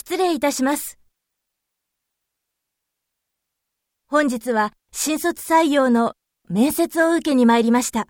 失礼いたします。本日は新卒採用の面接を受けに参りました。